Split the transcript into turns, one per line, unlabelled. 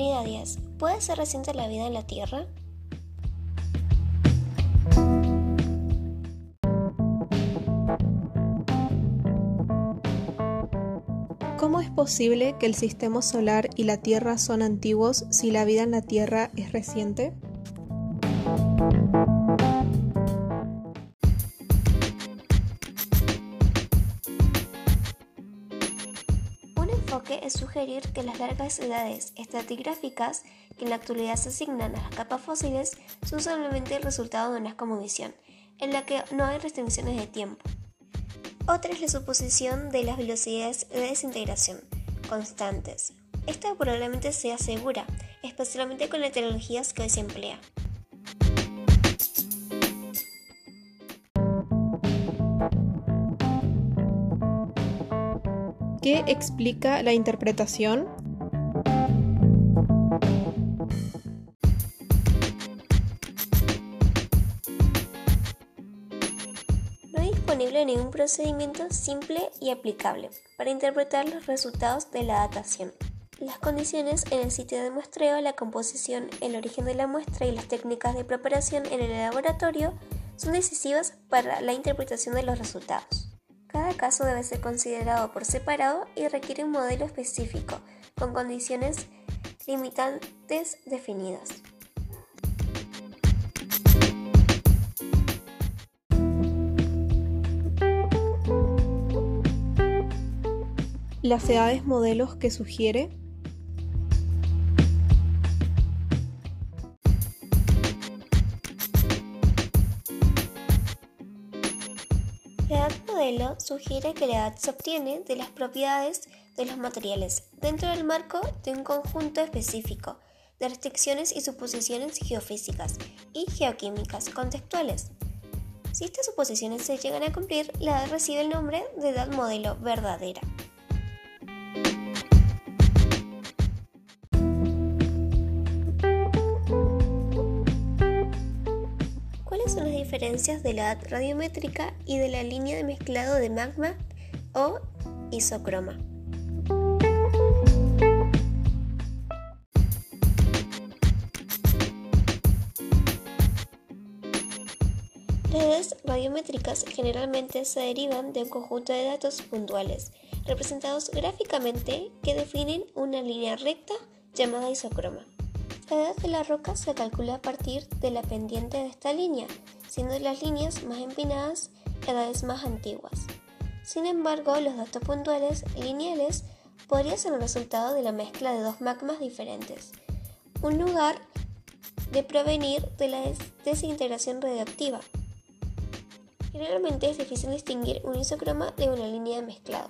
Unidad 10. ¿Puede ser reciente la vida en la Tierra?
¿Cómo es posible que el sistema solar y la Tierra son antiguos si la vida en la Tierra es reciente?
Enfoque es sugerir que las largas edades estratigráficas que en la actualidad se asignan a las capas fósiles son solamente el resultado de una cosmovisión, en la que no hay restricciones de tiempo. Otra es la suposición de las velocidades de desintegración constantes. Esta probablemente sea segura, especialmente con las tecnologías que hoy se emplea.
¿Qué explica la interpretación?
No hay disponible ningún procedimiento simple y aplicable para interpretar los resultados de la datación. Las condiciones en el sitio de muestreo, la composición, el origen de la muestra y las técnicas de preparación en el laboratorio son decisivas para la interpretación de los resultados. Cada caso debe ser considerado por separado y requiere un modelo específico, con condiciones limitantes definidas.
¿Las edades modelos que sugiere?
Edad modelo sugiere que la edad se obtiene de las propiedades de los materiales dentro del marco de un conjunto específico de restricciones y suposiciones geofísicas y geoquímicas contextuales. Si estas suposiciones se llegan a cumplir, la edad recibe el nombre de edad modelo verdadera. ¿Cuáles son las diferencias de la edad radiométrica y de la línea de mezclado de magma o isocroma? Las edades radiométricas generalmente se derivan de un conjunto de datos puntuales, representados gráficamente, que definen una línea recta llamada isocroma. La edad de la roca se calcula a partir de la pendiente de esta línea, siendo las líneas más empinadas edades más antiguas. Sin embargo, los datos puntuales lineales podrían ser el resultado de la mezcla de dos magmas diferentes, un lugar de provenir de la desintegración radioactiva. Generalmente es difícil distinguir un isocroma de una línea de mezclado.